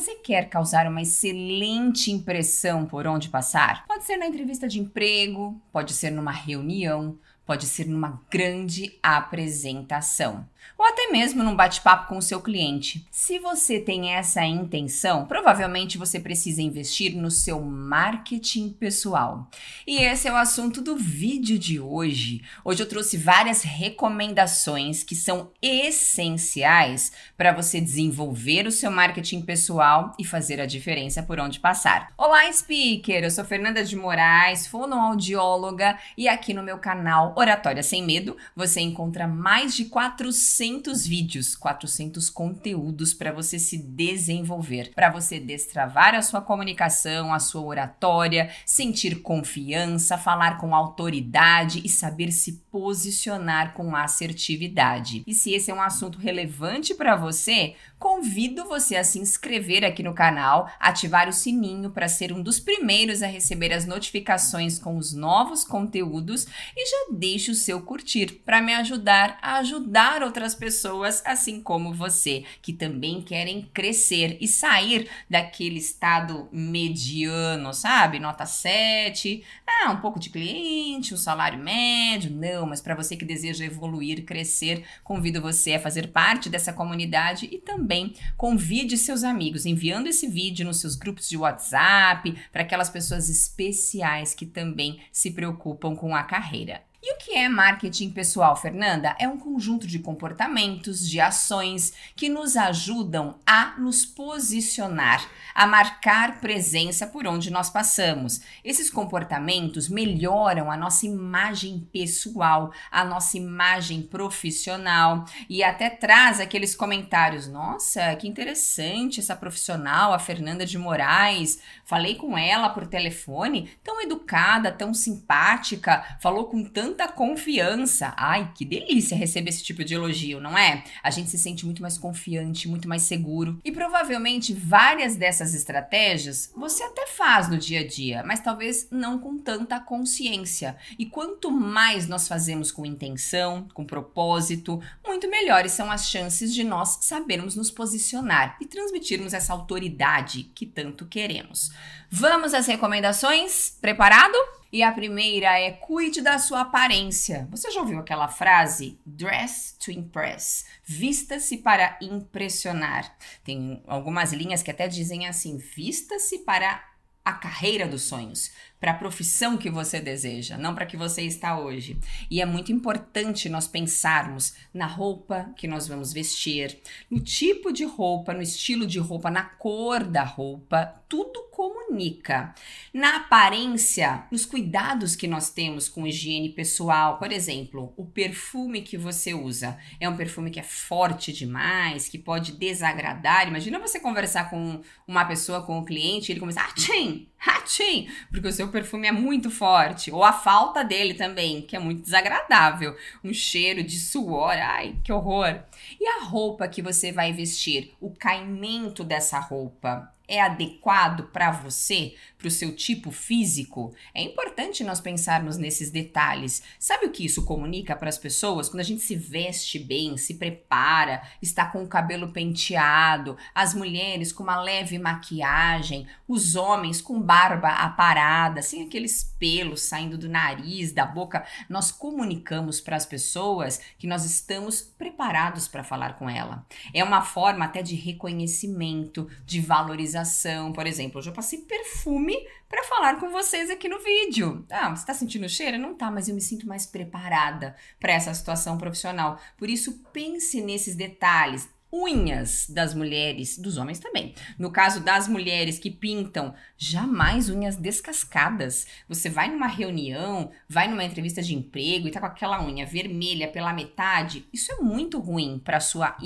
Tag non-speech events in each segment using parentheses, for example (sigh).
Você quer causar uma excelente impressão por onde passar? Pode ser na entrevista de emprego, pode ser numa reunião, pode ser numa grande apresentação ou até mesmo num bate-papo com o seu cliente. Se você tem essa intenção, provavelmente você precisa investir no seu marketing pessoal. E esse é o assunto do vídeo de hoje. Hoje eu trouxe várias recomendações que são essenciais para você desenvolver o seu marketing pessoal e fazer a diferença por onde passar. Olá, speaker! Eu sou Fernanda de Moraes, fonoaudióloga, e aqui no meu canal Oratória Sem Medo você encontra mais de 400 400 vídeos, 400 conteúdos para você se desenvolver, para você destravar a sua comunicação, a sua oratória, sentir confiança, falar com autoridade e saber se posicionar com assertividade. E se esse é um assunto relevante para você, convido você a se inscrever aqui no canal, ativar o sininho para ser um dos primeiros a receber as notificações com os novos conteúdos e já deixe o seu curtir para me ajudar a ajudar outras pessoas, assim como você, que também querem crescer e sair daquele estado mediano, sabe? Nota 7, ah, um pouco de cliente, um salário médio. Não, mas para você que deseja evoluir, crescer, convido você a fazer parte dessa comunidade e também convide seus amigos, enviando esse vídeo nos seus grupos de WhatsApp, para aquelas pessoas especiais que também se preocupam com a carreira. E o que é marketing pessoal, Fernanda? É um conjunto de comportamentos, de ações que nos ajudam a nos posicionar, a marcar presença por onde nós passamos. Esses comportamentos melhoram a nossa imagem pessoal, a nossa imagem profissional e até traz aqueles comentários: nossa, que interessante essa profissional, a Fernanda de Moraes. Falei com ela por telefone, tão educada, tão simpática, falou com tanto tanta confiança. Ai, que delícia receber esse tipo de elogio, não é? A gente se sente muito mais confiante, muito mais seguro. E provavelmente várias dessas estratégias você até faz no dia a dia, mas talvez não com tanta consciência. E quanto mais nós fazemos com intenção, com propósito, muito melhores são as chances de nós sabermos nos posicionar e transmitirmos essa autoridade que tanto queremos. Vamos às recomendações? Preparado? E a primeira é cuide da sua aparência. Você já ouviu aquela frase? Dress to impress. Vista-se para impressionar. Tem algumas linhas que até dizem assim: vista-se para a carreira dos sonhos, para a profissão que você deseja, não para que você está hoje. E é muito importante nós pensarmos na roupa que nós vamos vestir, no tipo de roupa, no estilo de roupa, na cor da roupa, tudo comunica. Na aparência, nos cuidados que nós temos com higiene pessoal, por exemplo, o perfume que você usa é um perfume que é forte demais, que pode desagradar. Imagina você conversar com uma pessoa, com um cliente, e ele começar, tchim, (laughs) tchim, porque o seu perfume é muito forte, ou a falta dele também, que é muito desagradável, um cheiro de suor, ai, que horror. E a roupa que você vai vestir, o caimento dessa roupa, é adequado para você, para o seu tipo físico? É importante nós pensarmos nesses detalhes. Sabe o que isso comunica para as pessoas? Quando a gente se veste bem, se prepara, está com o cabelo penteado, as mulheres com uma leve maquiagem, os homens com barba aparada, sem aqueles pelos saindo do nariz, da boca, nós comunicamos para as pessoas que nós estamos preparados para falar com ela. É uma forma até de reconhecimento, de valorização por exemplo, hoje eu passei perfume para falar com vocês aqui no vídeo. Ah, você está sentindo o cheiro? Não tá, mas eu me sinto mais preparada para essa situação profissional. Por isso, pense nesses detalhes unhas das mulheres, dos homens também. No caso das mulheres que pintam, jamais unhas descascadas. Você vai numa reunião, vai numa entrevista de emprego e tá com aquela unha vermelha pela metade, isso é muito ruim para sua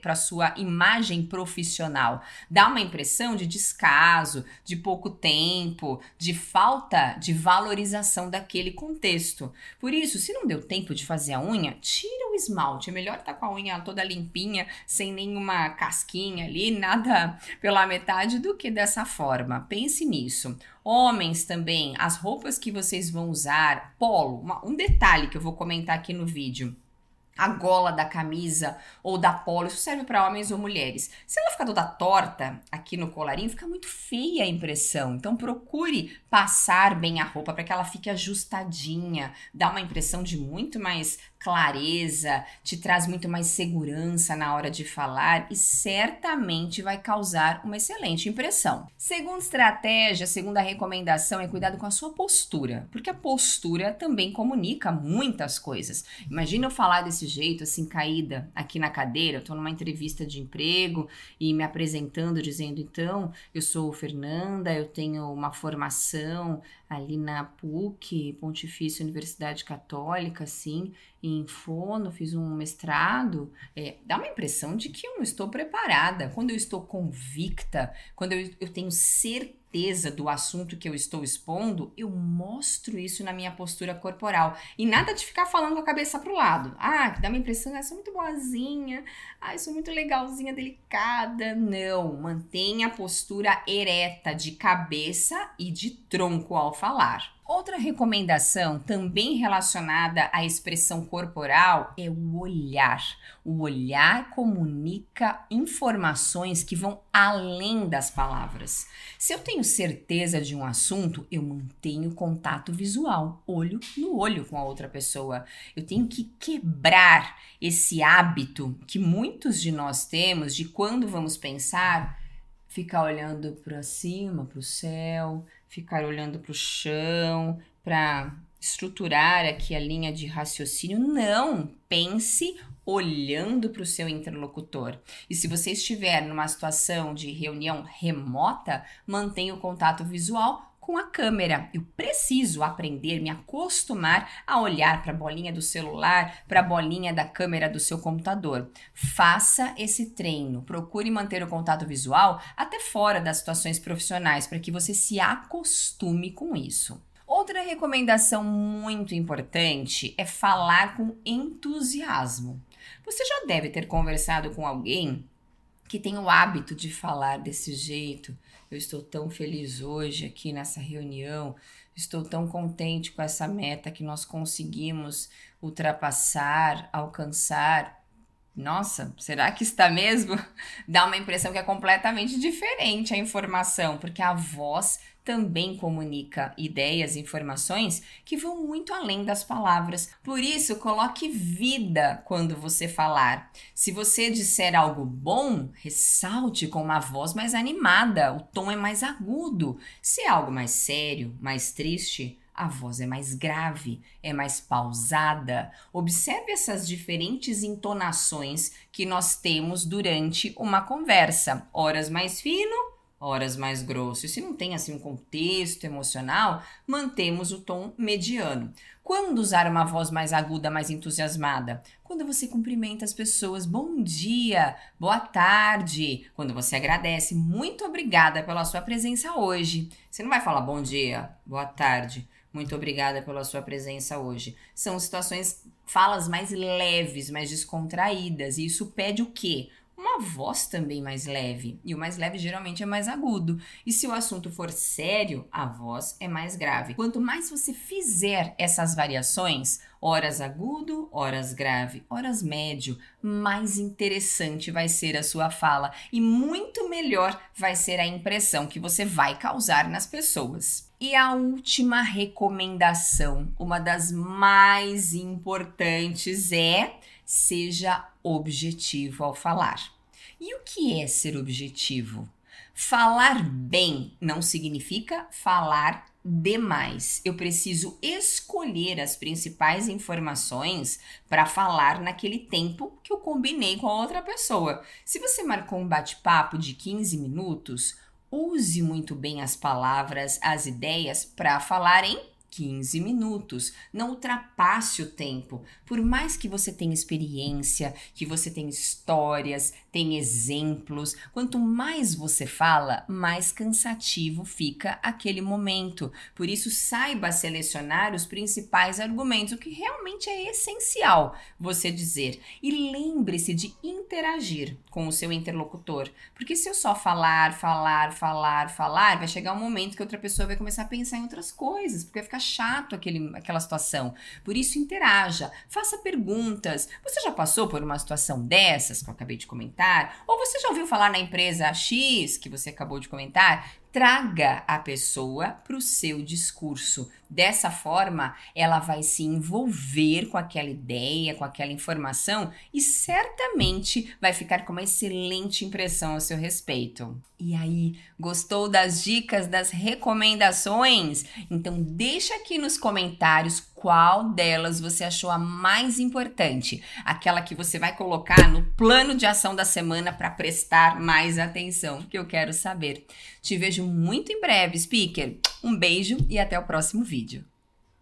para sua imagem profissional. Dá uma impressão de descaso, de pouco tempo, de falta de valorização daquele contexto. Por isso, se não deu tempo de fazer a unha, tira esmalte. É melhor estar tá com a unha toda limpinha, sem nenhuma casquinha ali, nada pela metade do que dessa forma. Pense nisso. Homens também, as roupas que vocês vão usar, polo, uma, um detalhe que eu vou comentar aqui no vídeo. a gola da camisa ou da polo, isso serve para homens ou mulheres. Se ela ficar toda torta aqui no colarinho, fica muito feia a impressão. Então procure passar bem a roupa para que ela fique ajustadinha, dá uma impressão de muito mais clareza, te traz muito mais segurança na hora de falar e certamente vai causar uma excelente impressão. Segunda estratégia, segunda recomendação é cuidado com a sua postura, porque a postura também comunica muitas coisas. Imagina eu falar desse jeito, assim, caída aqui na cadeira, eu tô numa entrevista de emprego e me apresentando, dizendo, então, eu sou Fernanda, eu tenho uma formação ali na PUC, Pontifícia Universidade Católica, assim, em fono, fiz um mestrado, é, dá uma impressão de que eu não estou preparada. Quando eu estou convicta, quando eu, eu tenho certeza certeza do assunto que eu estou expondo, eu mostro isso na minha postura corporal. E nada de ficar falando com a cabeça pro lado. Ah, que dá uma impressão, ah, sou muito boazinha, ah, sou muito legalzinha, delicada. Não, mantenha a postura ereta de cabeça e de tronco ao falar. Outra recomendação, também relacionada à expressão corporal, é o olhar. O olhar comunica informações que vão além das palavras. Se eu tenho certeza de um assunto, eu mantenho contato visual, olho no olho com a outra pessoa. Eu tenho que quebrar esse hábito que muitos de nós temos de quando vamos pensar, ficar olhando para cima, para o céu ficar olhando para o chão, para estruturar aqui a linha de raciocínio. Não! Pense olhando para o seu interlocutor. E se você estiver numa situação de reunião remota, mantenha o contato visual com a câmera. Eu preciso aprender, me acostumar a olhar para a bolinha do celular, para a bolinha da câmera do seu computador. Faça esse treino. Procure manter o contato visual até fora das situações profissionais para que você se acostume com isso. Outra recomendação muito importante é falar com entusiasmo. Você já deve ter conversado com alguém que tem o hábito de falar desse jeito. Eu estou tão feliz hoje aqui nessa reunião, estou tão contente com essa meta que nós conseguimos ultrapassar, alcançar. Nossa, será que está mesmo? (laughs) Dá uma impressão que é completamente diferente a informação, porque a voz também comunica ideias e informações que vão muito além das palavras. Por isso, coloque vida quando você falar. Se você disser algo bom, ressalte com uma voz mais animada, o tom é mais agudo. Se é algo mais sério, mais triste, a voz é mais grave, é mais pausada. Observe essas diferentes entonações que nós temos durante uma conversa. Horas mais fino, horas mais grosso. E se não tem assim um contexto emocional, mantemos o tom mediano. Quando usar uma voz mais aguda, mais entusiasmada? Quando você cumprimenta as pessoas, bom dia, boa tarde. Quando você agradece, muito obrigada pela sua presença hoje. Você não vai falar bom dia, boa tarde, muito obrigada pela sua presença hoje. São situações, falas mais leves, mais descontraídas. E isso pede o quê? Uma voz também mais leve. E o mais leve geralmente é mais agudo. E se o assunto for sério, a voz é mais grave. Quanto mais você fizer essas variações, horas agudo, horas grave, horas médio, mais interessante vai ser a sua fala e muito melhor vai ser a impressão que você vai causar nas pessoas. E a última recomendação, uma das mais importantes, é seja objetivo ao falar. E o que é ser objetivo? Falar bem não significa falar demais. Eu preciso escolher as principais informações para falar naquele tempo que eu combinei com a outra pessoa. Se você marcou um bate-papo de 15 minutos, use muito bem as palavras, as ideias para falar em 15 minutos. Não ultrapasse o tempo. Por mais que você tenha experiência, que você tenha histórias, tenha exemplos, quanto mais você fala, mais cansativo fica aquele momento. Por isso, saiba selecionar os principais argumentos, o que realmente é essencial você dizer. E lembre-se de interagir com o seu interlocutor. Porque se eu só falar, falar, falar, falar, vai chegar um momento que outra pessoa vai começar a pensar em outras coisas, porque vai ficar chato aquele, aquela situação. Por isso, interaja, faça perguntas. Você já passou por uma situação dessas que eu acabei de comentar? Ou você já ouviu falar na empresa X que você acabou de comentar? Traga a pessoa para o seu discurso. Dessa forma, ela vai se envolver com aquela ideia, com aquela informação e certamente vai ficar com uma excelente impressão a seu respeito. E aí, gostou das dicas, das recomendações? Então deixa aqui nos comentários qual delas você achou a mais importante, aquela que você vai colocar no plano de ação da semana para prestar mais atenção, que eu quero saber. Te vejo muito em breve, speaker. Um beijo e até o próximo vídeo.